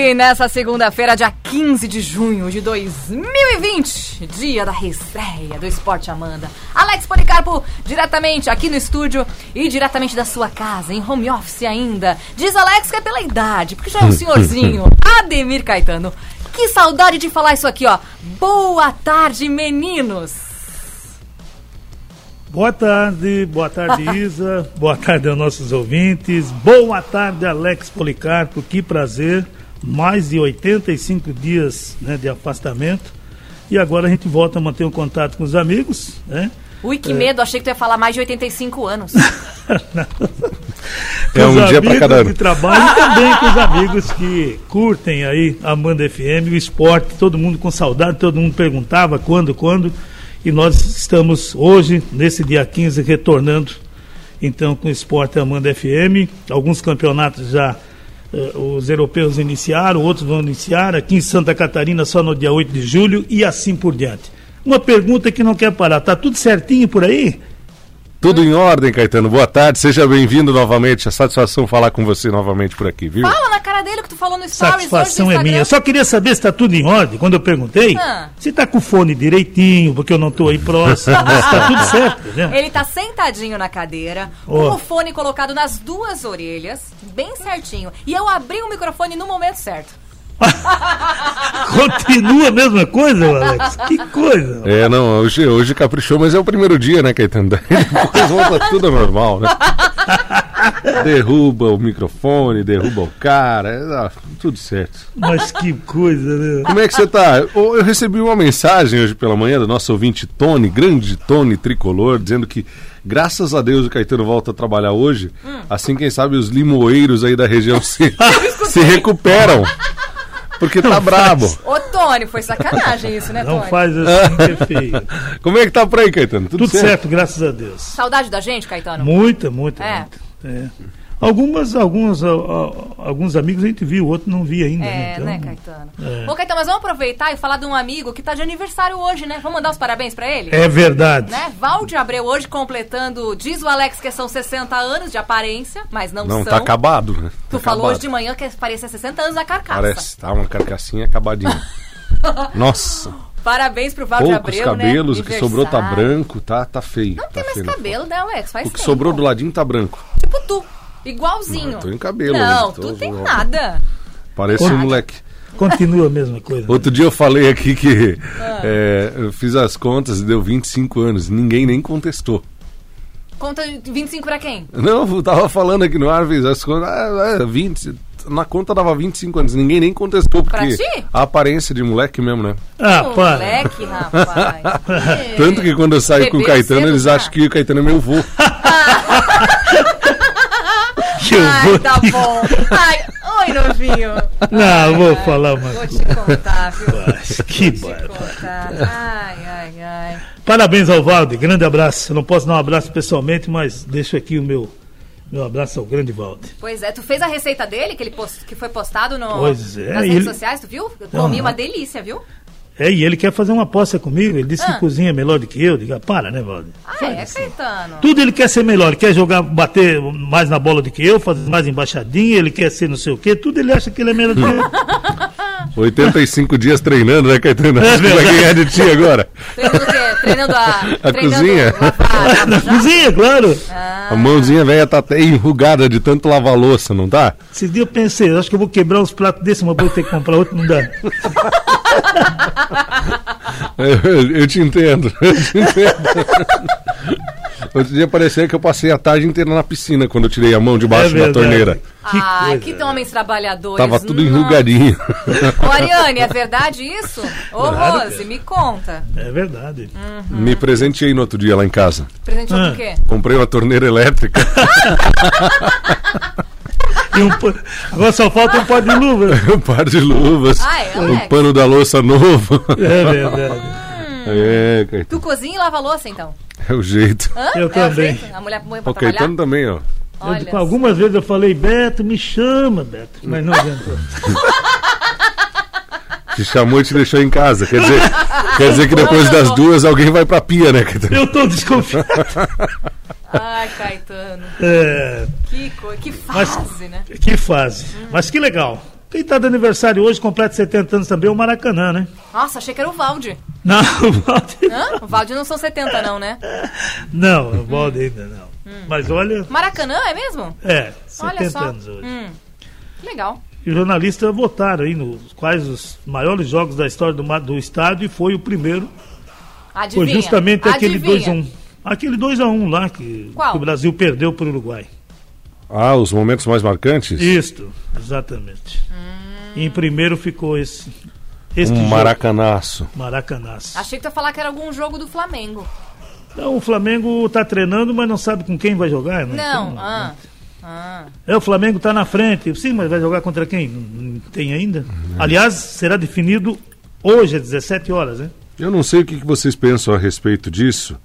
E nessa segunda-feira, dia 15 de junho de 2020, dia da reestreia do Esporte Amanda. Alex Policarpo, diretamente aqui no estúdio e diretamente da sua casa, em home office ainda. Diz Alex que é pela idade, porque já é um senhorzinho. Ademir Caetano. Que saudade de falar isso aqui, ó. Boa tarde, meninos. Boa tarde, boa tarde Isa, boa tarde aos nossos ouvintes, boa tarde Alex Policarpo, que prazer, mais de 85 dias né, de afastamento e agora a gente volta a manter um contato com os amigos, né? Ui, que é. medo, achei que tu ia falar mais de 85 anos. é um dia para cada ano. de trabalho e também com os amigos que curtem aí a Amanda FM, o esporte, todo mundo com saudade, todo mundo perguntava quando, quando e nós estamos hoje, nesse dia 15, retornando então com o Esporte Amanda FM. Alguns campeonatos já os europeus iniciaram, outros vão iniciar, aqui em Santa Catarina só no dia 8 de julho e assim por diante. Uma pergunta que não quer parar, tá tudo certinho por aí? Tudo em ordem, Caetano. Boa tarde, seja bem-vindo novamente. É satisfação falar com você novamente por aqui, viu? Fala na cara dele que tu falou no stories Satisfação é minha. Eu só queria saber se está tudo em ordem. Quando eu perguntei, ah. se está com o fone direitinho, porque eu não estou aí próximo. se está tudo certo, né? Ele está sentadinho na cadeira, oh. com o fone colocado nas duas orelhas, bem certinho. E eu abri o microfone no momento certo. Continua a mesma coisa, Alex? Que coisa. É, não, hoje, hoje caprichou, mas é o primeiro dia, né, Caetano? depois volta tudo normal, né? Derruba o microfone, derruba o cara, é, ah, tudo certo. Mas que coisa, né? Como é que você tá? Eu recebi uma mensagem hoje pela manhã do nosso ouvinte Tony, grande Tony Tricolor, dizendo que graças a Deus o Caetano volta a trabalhar hoje. Hum. Assim, quem sabe os limoeiros aí da região se, se recuperam. Porque tá brabo. Ô, Tony, foi sacanagem isso, né, Tony? Não faz assim que é feio. Como é que tá por aí, Caetano? Tudo, Tudo certo? certo? graças a Deus. Saudade da gente, Caetano? Muita, muita. É. Muita. É. Algumas, alguns, alguns amigos a gente viu, outros não vi ainda. É, então, né, Caetano? É. Bom, Caetano, mas vamos aproveitar e falar de um amigo que está de aniversário hoje, né? Vamos mandar os parabéns para ele? É verdade. Né? Valde Abreu hoje completando, diz o Alex que são 60 anos de aparência, mas não, não são. Não, tá acabado, né? Tu tá falou acabado. hoje de manhã que parecia 60 anos a carcaça. Parece, tá uma carcassinha acabadinha. Nossa. Parabéns pro Valde Abreu, né? cabelos, né? o que sobrou tá branco, tá, tá feio. Não tá tem mais cabelo, né, Alex? Faz O que tempo. sobrou do ladinho tá branco. Tipo tu. Igualzinho. Não, tô em cabelo. Não, tu tem nada. Parece um moleque. Continua a mesma coisa. Outro dia eu falei aqui que ah. é, eu fiz as contas e deu 25 anos. Ninguém nem contestou. Conta 25 pra quem? Não, eu tava falando aqui no ar, fiz as contas. Ah, 20, é, na conta dava 25 anos. Ninguém nem contestou, porque a aparência de moleque mesmo, né? Ah, Pô, Moleque, rapaz. Tanto que quando eu saio com o Caetano, eles acham que o Caetano é meu avô. que eu Ai, vou. Tá te... bom. Ai, oi, novinho. Não, ai, vou ai, falar uma Vou te contar, viu? Mas, que barato. Ai, ai, ai. Parabéns ao Valde, grande abraço. Eu não posso dar um abraço pessoalmente, mas deixo aqui o meu. Meu abraço ao grande Valde. Pois é, tu fez a receita dele, que, ele post, que foi postado no, é, nas redes ele... sociais, tu viu? Comi uhum. uma delícia, viu? É, e ele quer fazer uma aposta comigo. Ele disse ah. que cozinha melhor do que eu. Diga, para, né, Valdir? Ah, é, assim. Caetano? Tudo ele quer ser melhor. Ele quer jogar, bater mais na bola do que eu, fazer mais embaixadinha. Ele quer ser não sei o quê. Tudo ele acha que ele é melhor do que eu. 85 dias treinando, né, Caetano? É vai ganhar de ti agora. Treinando o quê? Treinando a, a treinando cozinha? Na cozinha, claro. Ah. A mãozinha velha tá até enrugada de tanto lavar louça, não tá? Esse dia eu pensei, acho que eu vou quebrar uns pratos desse, mas vou ter que comprar outro, não dá. Eu, eu, te entendo, eu te entendo. Outro dia parecia que eu passei a tarde inteira na piscina quando eu tirei a mão debaixo é da torneira. Que ah, que homens trabalhadores. Tava tudo enrugadinho. Ô, Ariane, é verdade isso? Ô, claro Rose, é. me conta. É verdade. Uhum. Me presenteei no outro dia lá em casa. Presenteou ah. o quê? Comprei uma torneira elétrica. Um, agora só falta um par de luvas. um par de luvas. Ah, é, um pano da louça novo. É verdade. Hum. É, Tu cozinha e lava louça, então? É o jeito. Hã? Eu é também. A mulher põe pra o Caetano também, ó. Eu, algumas vezes eu falei, Beto, me chama, Beto. Mas não adiantou. Te chamou e te deixou em casa. Quer dizer, quer dizer que depois das duas alguém vai pra pia, né, Caetano? Eu tô desconfiado. Ai, Caetano. É. Que, que fase, Mas, né? Que fase. Uhum. Mas que legal. Quem está de aniversário hoje, completa 70 anos também, é o Maracanã, né? Nossa, achei que era o Valde. Não, o Valde. Hã? O Valde não são 70, não, né? Não, o Valde ainda não. Hum. Mas olha. Maracanã, é mesmo? É, Olha 70 só. anos hoje. Hum. Legal. E os jornalistas votaram aí nos quais os maiores jogos da história do, do estádio e foi o primeiro. Adivinha. Foi justamente aquele Adivinha. 2x1. Aquele 2x1 lá que, Qual? que o Brasil perdeu para o Uruguai. Ah, os momentos mais marcantes? Isto, exatamente. Hum. E em primeiro ficou esse. Este Um jogo, maracanaço. Maracanaço. Achei que tu ia falar que era algum jogo do Flamengo. Então, o Flamengo está treinando, mas não sabe com quem vai jogar. né? Não, Então, ah. Ah. É, o Flamengo está na frente. Sim, mas vai jogar contra quem? Não, tem ainda. Aliás, será definido hoje, às 17 horas, né? Eu não sei o que que vocês pensam a respeito disso,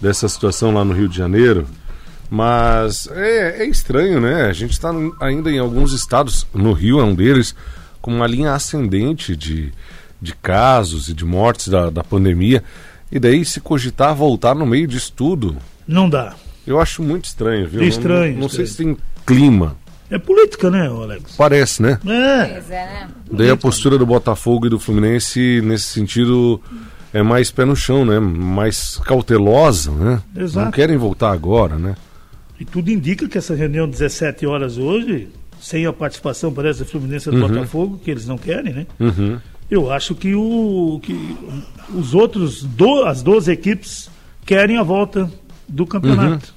dessa situação lá no Rio de Janeiro, mas é, é estranho, né? A gente está ainda em alguns estados, no Rio é um deles, com uma linha ascendente de, de casos e de mortes da, da pandemia, e daí se cogitar voltar no meio disso tudo, Não dá. eu acho muito estranho, viu? Estranho, Não, não sei estranho. se tem clima, É política, né, Alex? parece, né? É. Pois é, né? Daí a postura do Botafogo e do Fluminense, nesse sentido, é mais pé no chão, né? Mais cautelosa, né? Exato. Não querem voltar agora, né? E tudo indica que essa reunião 17 horas hoje, sem a participação, parece, da Fluminense e do Uhum. Botafogo, que eles não querem, né? Uhum. Eu acho que, o, que os outros, do, as 12 equipes, querem a volta do campeonato.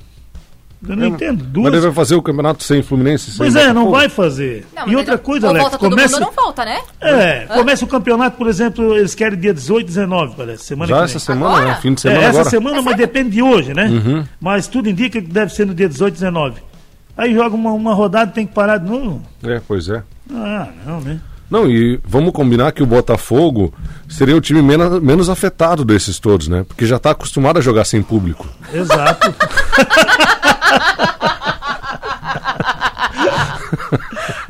Eu não É, entendo. Mas Duas... ele vai fazer o campeonato sem Fluminense? Sem Pois é, não vai fazer. Não, e mas outra coisa, Alex, volta todo começa, mundo ou não volta, né? é, começa o campeonato, por exemplo, eles querem dia 18 19, parece, semana Já que vem. essa semana, Agora? né? Fim de É, semana essa agora. semana, mas depende de hoje, né? Uhum. Mas tudo indica que deve ser no dia 18 19. Aí joga uma, uma rodada e tem que parar de novo. É, pois é. Ah, não, né? Não, e vamos combinar que o Botafogo seria o time menos, menos afetado desses todos, né? Porque já está acostumado a jogar sem público. Exato.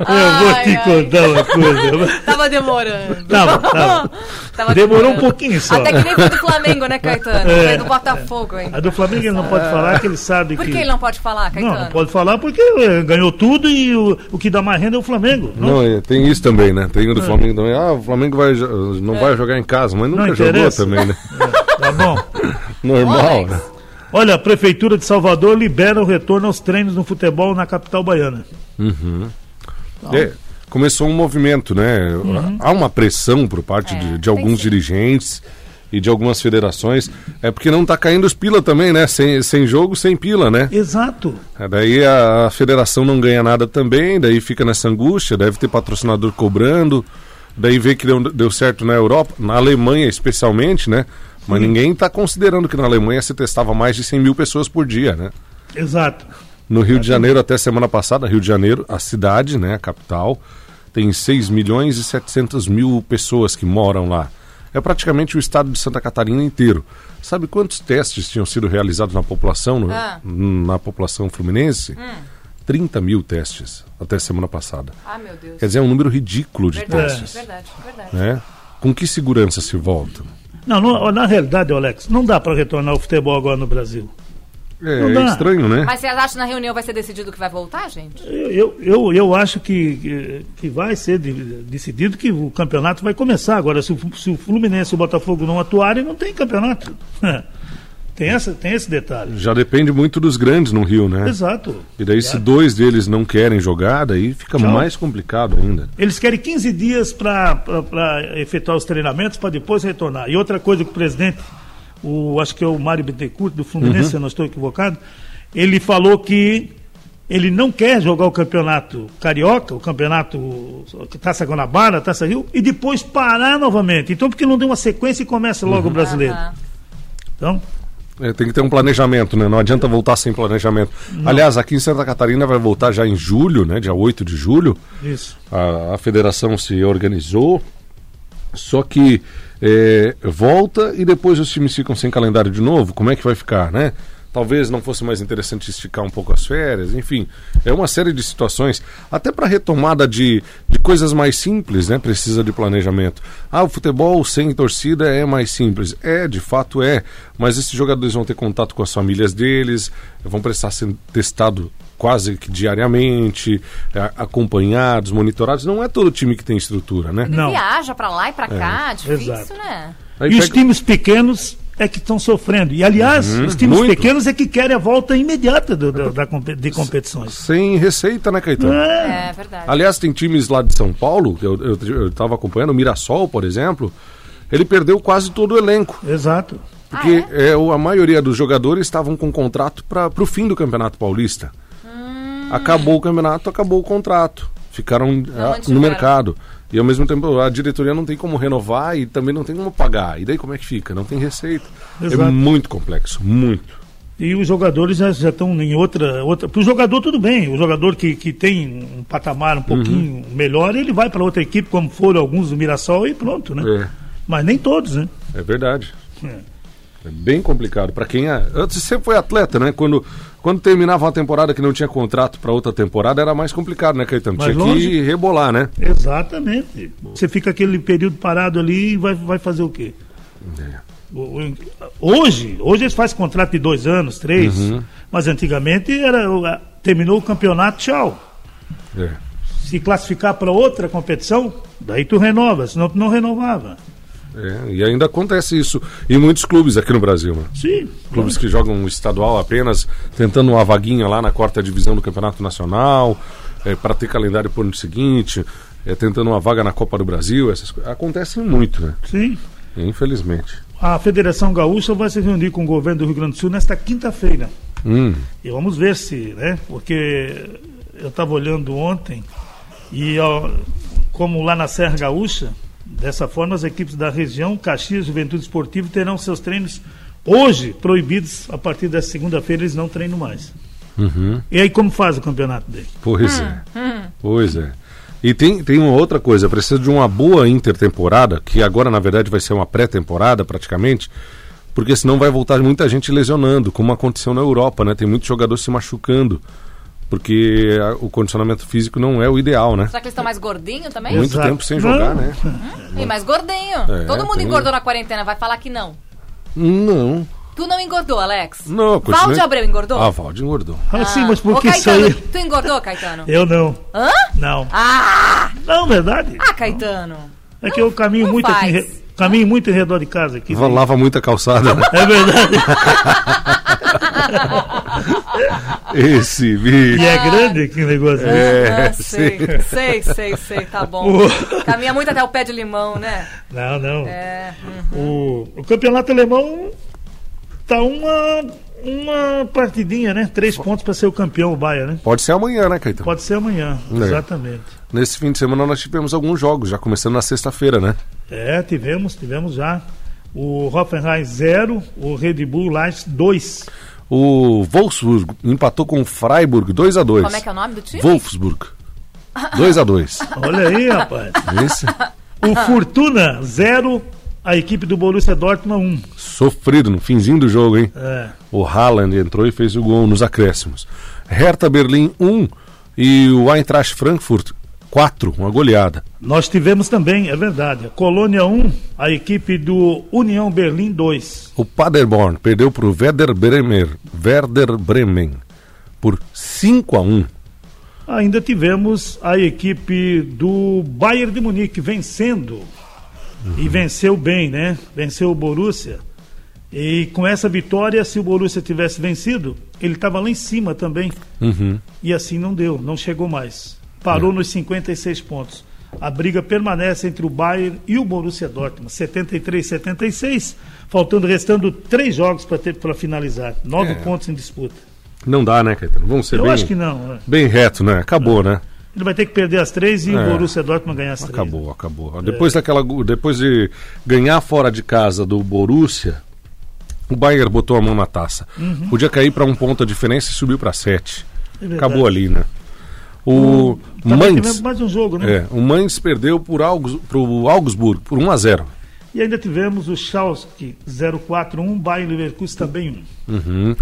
Eu vou Ai, te ai. contar uma coisa. Tava demorando. Tava, tava. Tava Demorou demorando. um pouquinho só. Até que nem foi do Flamengo, né, Caetano? É. Foi do Botafogo ainda. A do Flamengo ele não pode falar que ele sabe Por que. que ele não pode falar, Caetano? Não, não pode falar porque eh, ganhou tudo e o, o que dá mais renda é o Flamengo. Não, Não, é, tem isso também, né? Tem o do Flamengo também. Ah, o Flamengo vai, não vai jogar em casa, mas nunca Não jogou interessa. também, né? É, tá bom. Normal, Alex. Olha, a Prefeitura de Salvador libera o retorno aos treinos no futebol na capital baiana. É, começou um movimento, né? Há uma pressão por parte É, de, de alguns sim. dirigentes e de algumas federações. É porque não tá caindo os pila também, né? Sem, sem jogo, sem pila, né? Exato. É, Daí a, a federação não ganha nada também, daí fica nessa angústia, deve ter patrocinador cobrando, daí vê que deu, deu certo na Europa, na Alemanha especialmente, né? Mas ninguém está considerando que na Alemanha se testava mais de 100 mil pessoas por dia, né? Exato. No Rio de Janeiro, até semana passada, Rio de Janeiro, a cidade, né, a capital, tem 6 milhões e 700 mil pessoas que moram lá. É praticamente o estado de Santa Catarina inteiro. Sabe quantos testes tinham sido realizados na população, no- Ah. na população fluminense? 30 mil testes até semana passada. Ah, meu Deus. Quer dizer, é um número ridículo de Verdade, testes. verdade, verdade. Né? Com que segurança se volta? Não, no- na realidade, Alex, não dá para retornar o futebol agora no Brasil. É, Não dá. estranho, né? Mas vocês acham que na reunião vai ser decidido que vai voltar, gente? Eu, eu, eu, acho que, que, que vai ser de- decidido que o campeonato vai começar. Agora, se o, se o Fluminense e o Botafogo não atuarem, não tem campeonato. tem, essa, tem esse detalhe. Já depende muito dos grandes no Rio, né? Exato. E daí, se dois deles não querem jogar, daí fica Tchau. mais complicado ainda. Eles querem 15 dias para efetuar os treinamentos para depois retornar. E outra coisa que o presidente, o, acho que é o Mário Bittencourt do Fluminense, se eu não estou equivocado, ele falou que ele não quer jogar o campeonato carioca, o campeonato Taça Guanabara, Taça Rio, e depois parar novamente. Então, porque não deu uma sequência e começa logo o brasileiro. Então, É, tem que ter um planejamento, né? Não adianta voltar sem planejamento. Aliás, aqui em Santa Catarina vai voltar já em julho, né? Dia 8 de julho. isso. A, a federação se organizou, só que é, volta e depois os times ficam sem calendário de novo. Como é que vai ficar, né? Talvez não fosse mais interessante esticar um pouco as férias, enfim, é uma série de situações. Até para retomada de, de coisas mais simples, né? Precisa de planejamento. Ah, o futebol sem torcida é mais simples. É, de fato é. Mas esses jogadores vão ter contato com as famílias deles, vão precisar ser testado quase que diariamente, é, acompanhados, monitorados. Não é todo time que tem estrutura, né? Não. Viaja pra lá e pra cá, difícil, exato. né? Aí e os pega- times pequenos é que estão sofrendo. E, aliás, Uhum, os times muito. pequenos é que querem a volta imediata do- do- da, de competições. Sem receita, né, Caetano? É, É verdade. Aliás, tem times lá de São Paulo, eu estava acompanhando, o Mirassol, por exemplo, ele perdeu quase todo o elenco. exato. Porque Ah, é, o- a maioria dos jogadores estavam com contrato para o fim do Campeonato Paulista. Hum. Acabou o campeonato, acabou o contrato. Ficaram ah, no mercado. E ao mesmo tempo a diretoria não tem como renovar e também não tem como pagar. E daí como é que fica? Não tem receita. É Exato. muito complexo, muito. E os jogadores já, já estão em outra. outra para o jogador, tudo bem. O jogador que, que tem um patamar um pouquinho melhor, ele vai para outra equipe, como foram alguns do Mirassol, e pronto, né? É, Mas nem todos, né? é verdade. É. É bem complicado. Para quem é. Antes sempre foi atleta, né? Quando, quando terminava uma temporada que não tinha contrato para outra temporada, era mais complicado, né, Caetano? Mas tinha longe- que rebolar, né? Exatamente. Você fica aquele período parado ali e vai, vai fazer o quê? É. Hoje, hoje eles fazem contrato de dois anos, três, Uhum. mas antigamente era terminou o campeonato, tchau. É. Se classificar para outra competição, daí tu renova, senão tu não renovava. É, e ainda acontece isso em muitos clubes aqui no Brasil, né? Sim. Clubes que jogam estadual apenas, tentando uma vaguinha lá na quarta divisão do Campeonato Nacional, para ter calendário pro ano seguinte, é, tentando uma vaga na Copa do Brasil, essas coisas. Acontecem muito, né? Sim. Infelizmente. A Federação Gaúcha vai se reunir com o governo do Rio Grande do Sul nesta quinta-feira. Hum, E vamos ver se, né? Porque eu estava olhando ontem e ó, como lá na Serra Gaúcha, dessa forma as equipes da região, Caxias, Juventude Esportiva, terão seus treinos hoje proibidos. A partir da segunda-feira eles não treinam mais. uhum. E aí como faz o campeonato dele? Pois é. Pois é. E tem, tem uma outra coisa, precisa de uma boa intertemporada, que agora na verdade vai ser uma pré-temporada praticamente, porque senão vai voltar muita gente lesionando, como aconteceu na Europa, né? Tem muitos jogadores se machucando, porque a- o condicionamento físico não é o ideal, né? Será que eles estão mais gordinhos também? Muito Exato. tempo sem jogar, Não. né? Ih, mais gordinho. É, Todo mundo tem- engordou na quarentena, vai falar que não. Não. Tu não engordou, Alex? Não, continuei- Valde Abreu engordou? Ah, Valde engordou. Ah, sim, mas por que isso Caetano, aí? tu engordou, Caetano? Eu não. Hã? Não. Ah! Não, verdade. Ah, Caetano. É que eu caminho não muito aqui, re- caminho muito em redor de casa aqui. Lava muita calçada, né? É verdade. Esse bicho. E é grande que negócio. É, ah, sei, sei, sei, sei, tá bom. Caminha muito até o pé de limão, né? Não, não. É. hum. O, o campeonato alemão tá uma, uma partidinha, né? Três pontos para ser o campeão, o Bayern, né? Pode ser amanhã, né, Caetano? Pode ser amanhã, É. exatamente. Nesse fim de semana nós tivemos alguns jogos, já começando na sexta-feira, né? É, tivemos, tivemos já. O Hoffenheim 0, o Red Bull Leipzig 2. O Wolfsburg empatou com o Freiburg 2 a 2 Como é que é o nome do time? Wolfsburg. 2 a 2 Olha aí, rapaz. Esse O Fortuna 0, a equipe do Borussia Dortmund 1. sofrido no finzinho do jogo, hein? É. O Haaland entrou e fez o gol nos acréscimos. Hertha Berlim 1 e o Eintracht Frankfurt 4, uma goleada. Nós tivemos também, é verdade, a Colônia 1, a equipe do União Berlim 2. O Paderborn perdeu para o Werder Bremer, Werder Bremen por 5 a 1. Ainda tivemos a equipe do Bayern de Munique vencendo. E venceu bem, né? Venceu o Borussia. E com essa vitória, se o Borussia tivesse vencido, ele estava lá em cima também. Uhum. E assim não deu, não chegou mais. Parou nos 56 pontos. A briga permanece entre o Bayern e o Borussia Dortmund, 73 76, faltando restando três jogos para finalizar, nove É. pontos em disputa. Não dá, né, Caetano? Vamos ser Eu bem, acho que não. é. bem reto, né? Acabou, né? Ele vai ter que perder as três e É. o Borussia Dortmund ganhar as três. Acabou, acabou. Depois daquela, depois de ganhar fora de casa do Borussia, o Bayern botou a mão na taça. Podia cair para um ponto a diferença e subiu para sete. É. Acabou ali, né? O Também Mainz, tivemos mais um jogo, né? é, o Mainz perdeu por Augs, pro Augsburg por 1 a 0. E ainda tivemos o Schalke 041, Bayern Leverkusen também 1. Uhum.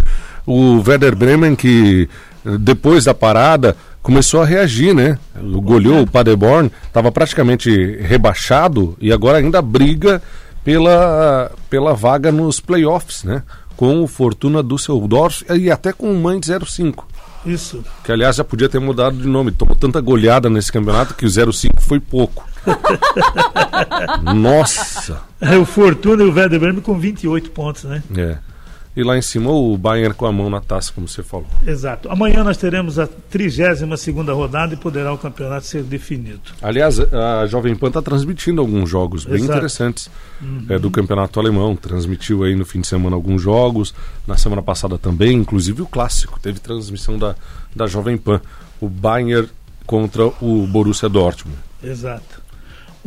O Werder Bremen que eh, depois da parada começou a reagir, né? Goleou o Paderborn, estava praticamente rebaixado e agora ainda briga pela, pela vaga nos playoffs, né? Com o Fortuna Düsseldorf e até com o Mainz 05. Isso. Que aliás já podia ter mudado de nome. Tomou tanta goleada nesse campeonato que o 05 foi pouco. Nossa! É o Fortuna e o Werder Bremen com 28 pontos, né? É. E lá em cima o Bayern com a mão na taça, como você falou. Exato. Amanhã nós teremos a 32 segunda rodada e poderá o campeonato ser definido. Aliás, a Jovem Pan está transmitindo alguns jogos bem Exato. interessantes é, do campeonato alemão. Transmitiu aí no fim de semana alguns jogos. Na semana passada também, inclusive o clássico. Teve transmissão da, da Jovem Pan. O Bayern contra o Borussia Dortmund. Exato.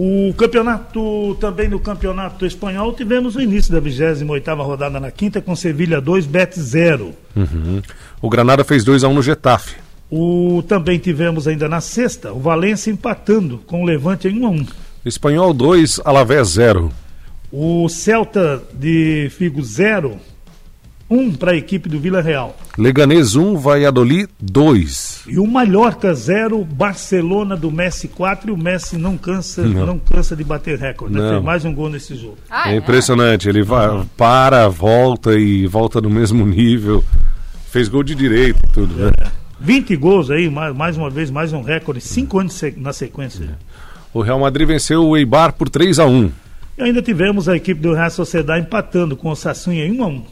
O campeonato, também no campeonato espanhol, tivemos o início da 28 rodada na quinta com Sevilha 2, Bet 0. Uhum. O Granada fez 2 a 1 no Getafe. O, também tivemos ainda na sexta o Valência empatando com o Levante em 1 a 1. Espanhol 2, Alavés 0. O Celta de Figo 0, 1 para a equipe do Vila Real. Leganês 1, Valladolid 2. E o Mallorca 0, Barcelona do Messi 4 e o Messi não cansa, não. Não. cansa de bater recorde. Né? Não. Fez mais um gol nesse jogo. Ah, é impressionante. Ele vai, para, volta e volta no mesmo nível. Fez gol de direito e tudo, né? 20 gols aí, mais, mais uma vez, mais um recorde, 5 anos na sequência. O Real Madrid venceu o Eibar por 3 a 1 E ainda tivemos a equipe do Real Sociedade empatando com o Sassunha em 1 a 1.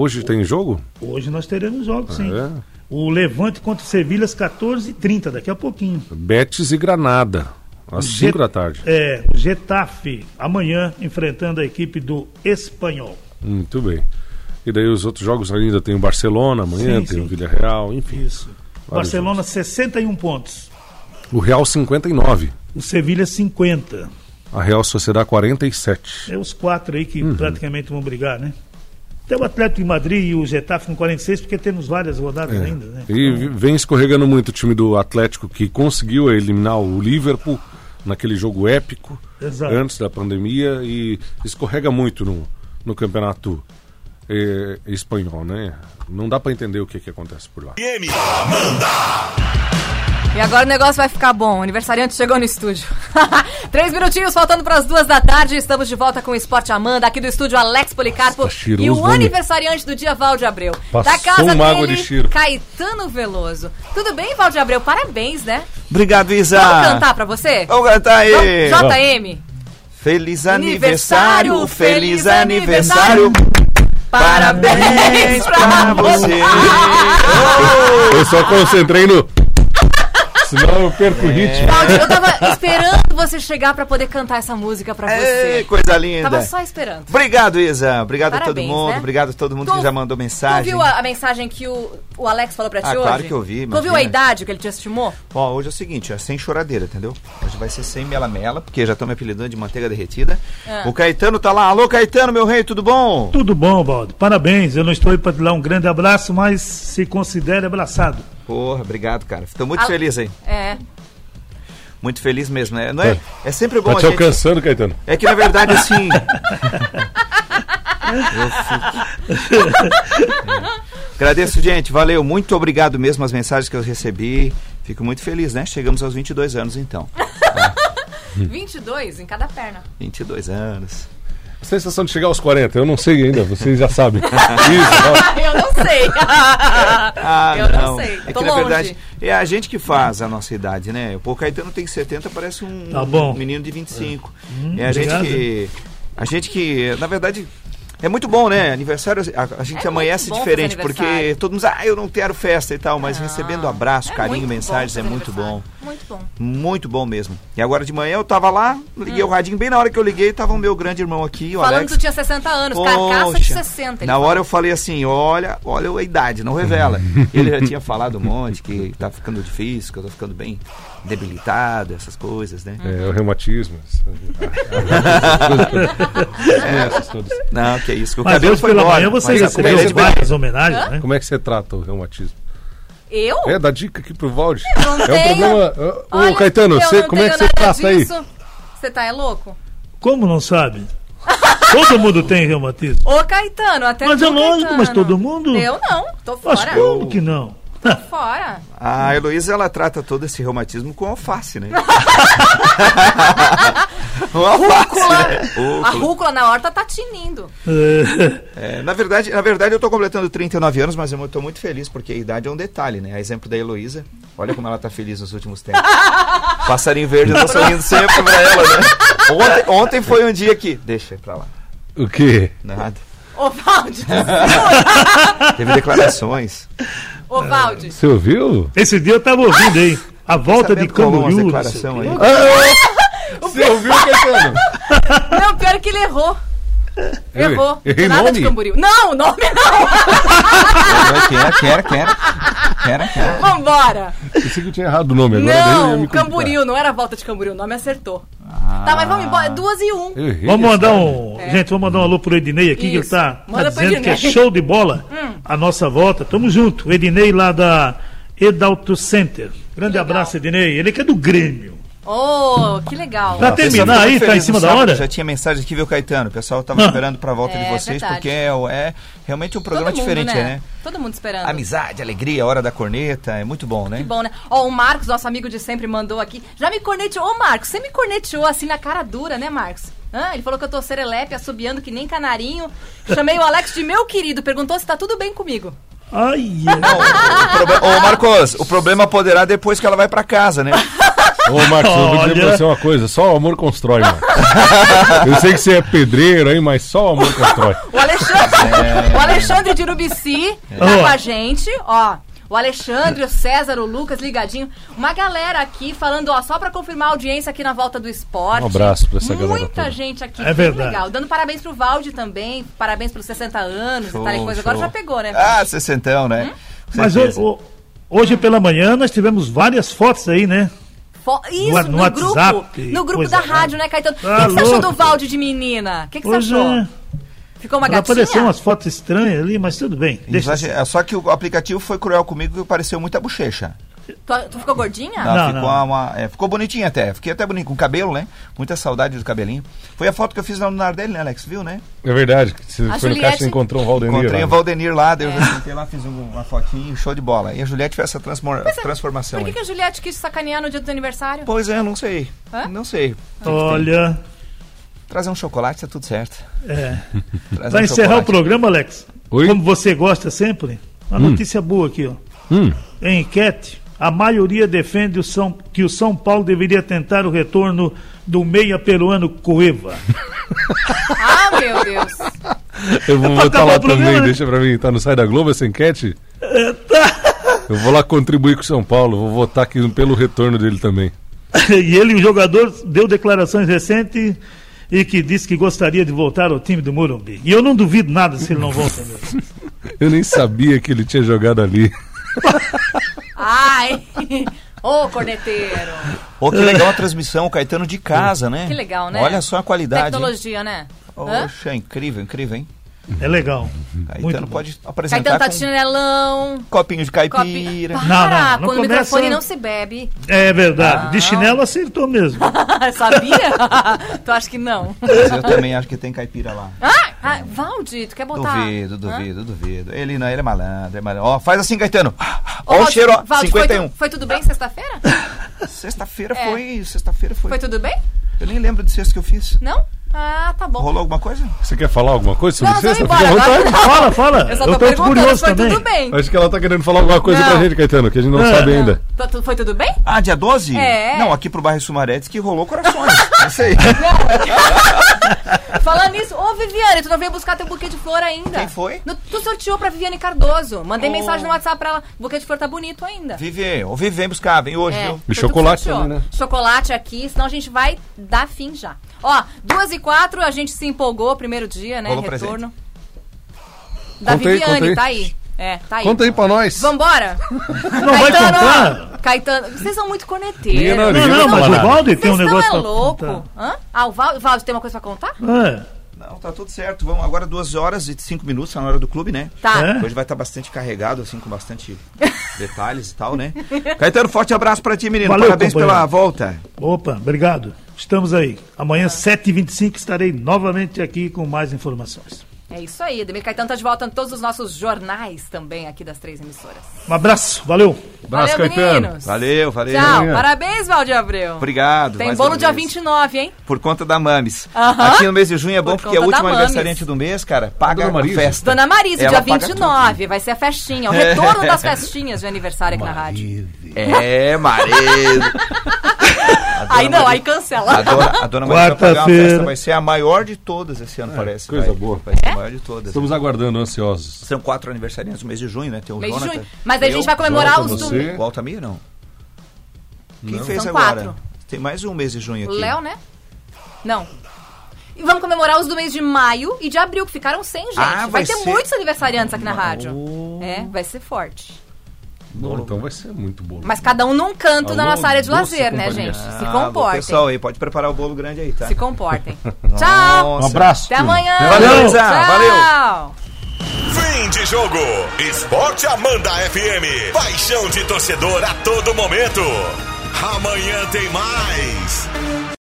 Hoje tem jogo? Hoje nós teremos jogos, sim. É. O Levante contra o Sevilha às 14h30, daqui a pouquinho. Betis e Granada, às Get- 5 da tarde. É, Getafe, amanhã, enfrentando a equipe do Espanhol. Muito bem. E daí os outros jogos ainda tem o Barcelona amanhã, Sim, tem sim. o Villarreal, enfim. Isso. Barcelona, 61 pontos. O Real 59, O Sevilha, 50. a Real Sociedade 47. É os quatro aí Uhum. que praticamente vão brigar, né? Tem o Atlético de Madrid e o Getafe com 46, porque temos várias rodadas É. ainda, né? E vi- vem escorregando muito o time do Atlético que conseguiu eliminar o Liverpool naquele jogo épico Exato. antes da pandemia e escorrega muito no, no campeonato eh, espanhol, né? Não dá para entender o que, que acontece por lá. E agora o negócio vai ficar bom. O aniversariante chegou no estúdio. Três minutinhos faltando para as duas da tarde. Estamos de volta com o Esporte Amanda, aqui do estúdio Alex Policarpo. Tá cheiroso, e o aniversariante do dia, Valde Abreu. Passou da casa uma água de dele, cheiro. Caetano Veloso. Tudo bem, Valde Abreu? Parabéns, né? Obrigado, Isa. Vamos cantar pra você? Vamos cantar aí. Vamos, JM. Feliz Aniversário, feliz aniversário. Parabéns pra você. Eu só concentrei no. Senão eu perco o ritmo. Valde, eu tava esperando você chegar pra poder cantar essa música pra É, você. coisa linda. Tava só esperando. Obrigado, Isa. Obrigado a todo Parabéns, mundo. né? Obrigado a todo mundo Tu- que já mandou Tu mensagem. viu a, a mensagem que o, o Alex falou pra ti Ah, hoje? claro que eu vi, Tu ouviu imagina. a idade que ele te estimou? Ó, hoje é o seguinte, é sem choradeira, entendeu? Hoje vai ser sem mela-mela, porque já estão me apelidando de manteiga derretida. Ah. O Caetano tá lá. Alô, Caetano, meu rei, tudo bom? Tudo bom, Valdo. Parabéns. Eu não estou aí para te dar um grande abraço, mas se considere abraçado. Porra, obrigado, cara. Tô muito Al- feliz aí. É. Muito feliz mesmo, né? Não é, é sempre bom Tá a te gente... alcançando, Caetano. É que na verdade assim. Eu fico- Agradeço, gente. Valeu. Muito obrigado mesmo as mensagens que eu recebi. Fico muito feliz, né? Chegamos aos 22 anos então. 22 em cada perna. 22 anos. Sensação de chegar aos 40, eu não sei ainda, vocês já sabem. Isso, eu não sei. Ah, eu não, sei. É Tô que na longe. verdade é a gente que faz a nossa idade, né? O Caetano tem 70, parece um, Tá bom. um menino de 25. Hum, é a gente que. A gente que, na verdade. É muito bom, né? Aniversário, a, a gente É amanhece diferente, porque todo mundo diz, ah, eu não quero festa e tal, mas Não. recebendo abraço, É carinho, mensagens é muito bom. Muito bom. Muito bom mesmo. E agora de manhã eu tava lá, liguei o radinho, bem na hora que eu liguei, tava o meu grande irmão aqui, o Hum. Falando Alex. que tu tinha 60 anos, carcaça de Poxa, 60. ele Na falou. hora eu falei assim, olha, olha a idade, não revela. ele já tinha falado um monte, que tá ficando difícil, que eu tô ficando bem debilitado, essas coisas, né? É, o reumatismo. Essas todas. Não, que isso, que o Mas cabelo foi pela embora. manhã você recebeu é de várias homenagens, né? Como é que você trata o reumatismo? Eu? É, dá dica aqui pro Valde. Não é um problema. Ô, Olha, Caetano, eu você, como é que você trata aí? Você tá é louco? Como não sabe? Todo mundo tem reumatismo. Ô, Caetano, até Mas é lógico, Caetano. mas todo mundo? Eu não, tô Mas fora. como que não? Tô fora. A Heloísa, ela trata todo esse reumatismo com alface, né? Alface, Rúcula. né? A rúcula na horta tá tinindo. É, na, verdade, na verdade, eu tô completando 39 anos, mas eu tô muito feliz, porque a idade é um detalhe, né? A exemplo da Heloísa, olha como ela tá feliz nos últimos tempos. Passarinho verde, eu tô sorrindo sempre pra ela, né? Ontem, ontem foi um dia que... Deixa pra lá. O quê? Nada. Ô, Valde, Teve declarações. Ô, Valde. Você ouviu? Esse dia eu tava ouvindo aí. A volta de Camboriú. declaração aí. Você ouviu, Caetano? Não, pior é que ele errou. Eu Errou. errei Nada nome? de Camboriú. Não, nome não. Quero, quero, quero. Quero, quero. Vambora. Pensei que eu tinha errado o nome. Agora Não. Camboriú, não era a volta de Camboriú, o nome acertou. Tá, mas vamos embora. Duas e um. Vamos mandar um. Gente, vamos mandar um alô pro Ednei aqui, que ele Isso. tá, tá Manda dizendo que é. Hum. show de bola a nossa volta. Tamo junto. O Ednei lá da Edalto Center. Grande Legal. abraço, Ednei. Ele que é do Grêmio. Oh, que legal. Pra pessoal terminar aí, tá em cima da hora? Já tinha mensagem aqui, viu, Caetano? O pessoal tava Ah. esperando pra volta de É, vocês, verdade. porque é, é realmente um programa mundo, diferente, né? né? Todo mundo esperando. Amizade, alegria, hora da corneta, é muito bom, né? Que bom, né? Ó, o Marcos, nosso amigo de sempre, mandou aqui. Já me corneteou. Ô, Marcos, você me corneteou assim na cara dura, né, Marcos? Hã? Ele falou que eu tô serelepe, assobiando que nem canarinho. Chamei o Alex de meu querido, perguntou se tá tudo bem comigo. Ai, Não, o proble- Ô, Marcos, o problema poderá depois que ela vai pra casa, né? Ô, Marcos, eu vou dizer Olha. pra você uma coisa. Só o amor constrói, mano. eu sei que você é pedreiro aí, mas só o amor constrói. O Alexandre, o Alexandre de Urubici tá com a gente, ó. O Alexandre, o César, o Lucas, ligadinho. Uma galera aqui falando, ó, só pra confirmar a audiência aqui na volta do esporte. Um abraço pra essa galera Muita gente aqui. É verdade. legal. Dando parabéns pro Valde também. Parabéns pelos 60 anos Show, e tal e coisa. Agora show. já pegou, né? Ah, sessentão, né? Com Mas o- hoje pela manhã nós tivemos várias fotos aí, né? Isso, No- no, no WhatsApp, grupo. No grupo da arada. rádio, né, Caetano? O Tá que, que você achou do. Valde de menina? O que, que você achou? é, Ficou uma apareceu gatinha? umas fotos estranhas ali, mas tudo bem. Deixa Exager- Só que o aplicativo foi cruel comigo e pareceu muita bochecha. Tu, tu ficou gordinha? Não, Não, ficou, não. Uma, é, ficou bonitinha até. Fiquei até bonito, com cabelo, né? Muita saudade do cabelinho. Foi a foto que eu fiz na lunar dele, né, Alex? Viu, né? É verdade. Você A foi no Juliette- caixa e encontrou um Valdenir. Encontrei lá, o né? Valdenir lá, daí eu É. já sentei lá, fiz um- uma fotinho, show de bola. E a Juliette fez essa transmor- transformação Por que, que a Juliette quis sacanear no dia do teu aniversário? Pois é, não sei. Hã? Não sei. Olha, Trazer um chocolate, tá tudo certo. é. Trazer Pra um encerrar o chocolate. programa, Alex, Oi? como você gosta sempre, uma notícia boa aqui, ó. Hum. Em enquete, a maioria defende o São, que o São Paulo deveria tentar o retorno do meia peruano Cueva. Ah, meu Deus. Eu vou pra botar acabar lá também, né? deixa pra mim. Tá no Sai da Globo essa enquete? É, tá. Eu vou lá contribuir com o São Paulo. Vou votar aqui pelo retorno dele também. E ele, o jogador, deu declarações recentes e que disse que gostaria de voltar ao time do Morumbi. E eu não duvido nada se ele não volta mesmo. Eu nem sabia que ele tinha jogado ali. Ai. Ô, corneteiro. Pô, que legal a transmissão, o Caetano de casa, né? Que legal, né? Olha só a qualidade. hein? Tecnologia, né? Hã? Poxa, incrível, incrível, hein? É legal. Caetano Muito bom. pode apresentar Caetano tá com de chinelão. copinho de Copi... caipira. Para, Não, não, não quando o começa- microfone não se bebe. É verdade. Ah. De chinelo acertou mesmo. Sabia? tu acha que não? Mas eu também acho que tem caipira lá. Ah, ah, Valdi, tu quer botar... Duvido, Hã? duvido, duvido. Ele não, ele é malandro, é malandro. Ó, faz assim, Caetano. Ô, Ó o cheiro, ó. Valdi, foi 51. tu- Foi, tudo bem sexta-feira? Sexta-feira É. foi, sexta-feira foi. Foi tudo bem? Eu nem lembro de sexta que eu fiz. Não? Ah, tá bom. Rolou alguma coisa? Você quer falar alguma coisa sobre Não, isso? embora. Agora... Fala, fala. Eu só Eu tô tô perguntando curioso também. tudo bem. Acho que ela tá querendo falar alguma coisa Não. pra gente, Caetano, que a gente não É. sabe ainda. Tu- tu- Foi tudo bem? Ah, dia 12? É. Não, aqui pro bairro Sumaré diz que rolou corações. Não sei. Falando nisso, ô Viviane, tu não veio buscar teu buquê de flor ainda. Quem foi? No- tu sorteou pra Viviane Cardoso. Mandei Oh. mensagem no WhatsApp pra ela. O buquê de flor tá bonito ainda. Vive, ô Vivi, vem buscar, vem hoje, É, viu? E tu que chocolate também, né? Chocolate aqui, senão a gente vai dar fim já. Ó, duas e quatro, a gente se empolgou, primeiro dia, né? Rolou Retorno. Da Conta aí, Viviane, conta aí. tá aí. É, tá aí. Conta aí pra nós. Vambora? Não vai contar? Caetano, vocês são muito corneteiros. não- Não, não, mas o. Valde tem um negócio estão é louco. Hã? Ah, o Val- Valde tem uma coisa pra contar? É. Não, tá tudo certo. Vamos agora duas horas e cinco minutos, tá na hora do clube, né? Tá. É? Hoje vai estar bastante carregado, assim, com bastante detalhes e tal, né? Caetano, forte abraço pra ti, menino. Valeu, Parabéns companheiro. pela volta. Opa, obrigado. Estamos aí. Amanhã, 7h25, estarei novamente aqui com mais informações. É isso aí. Ademir Caetano tá de volta em todos os nossos jornais também aqui das três emissoras. Um abraço, valeu. Abraço, valeu, Caetano. meninos. Valeu, valeu. Tchau. Parabéns, Valde Abreu. Obrigado. Tem bolo dia vez. 29, hein? Por conta da Mames. Aham. Aqui no mês de junho é bom Por porque da última Mames. aniversariante do mês, cara, paga Dona a festa. Dona Marisa, Ela dia paga 29. Vai ser a festinha. O retorno das festinhas de aniversário aqui na rádio. É, Marisa. Aí não, aí A cancela. dona, a dona Marisa vai pagar uma Quarta-feira. festa, vai ser a maior de todas esse ano, parece. coisa vai. boa. Vai ser a maior de todas. Estamos aguardando, ansiosos. São quatro aniversariantes no mês de junho, né? Tem o Mês de Jonathan. junho. Mas aí a gente vai comemorar Jonathan, os você. do. O Altamir, não. Quem Não. fez São agora? quatro. Tem mais um mês de junho O aqui. Léo, né? Não. E vamos comemorar os do mês de maio e de abril, que ficaram sem, gente. Ah, vai vai ter ser- muitos aniversariantes aqui na rádio. Oh. É, vai ser forte. Bom, então vai ser muito bom. Mas cada um num canto da nossa área de lazer, né, companhia. gente? Se Ah, bom, comportem. Pessoal aí, pode preparar o bolo grande aí, tá? Se comportem. Tchau! Um abraço. Até amanhã! Valeu. Tchau! Valeu. Fim de jogo. Esporte Amanda FM. Paixão de torcedor a todo momento. Amanhã tem mais.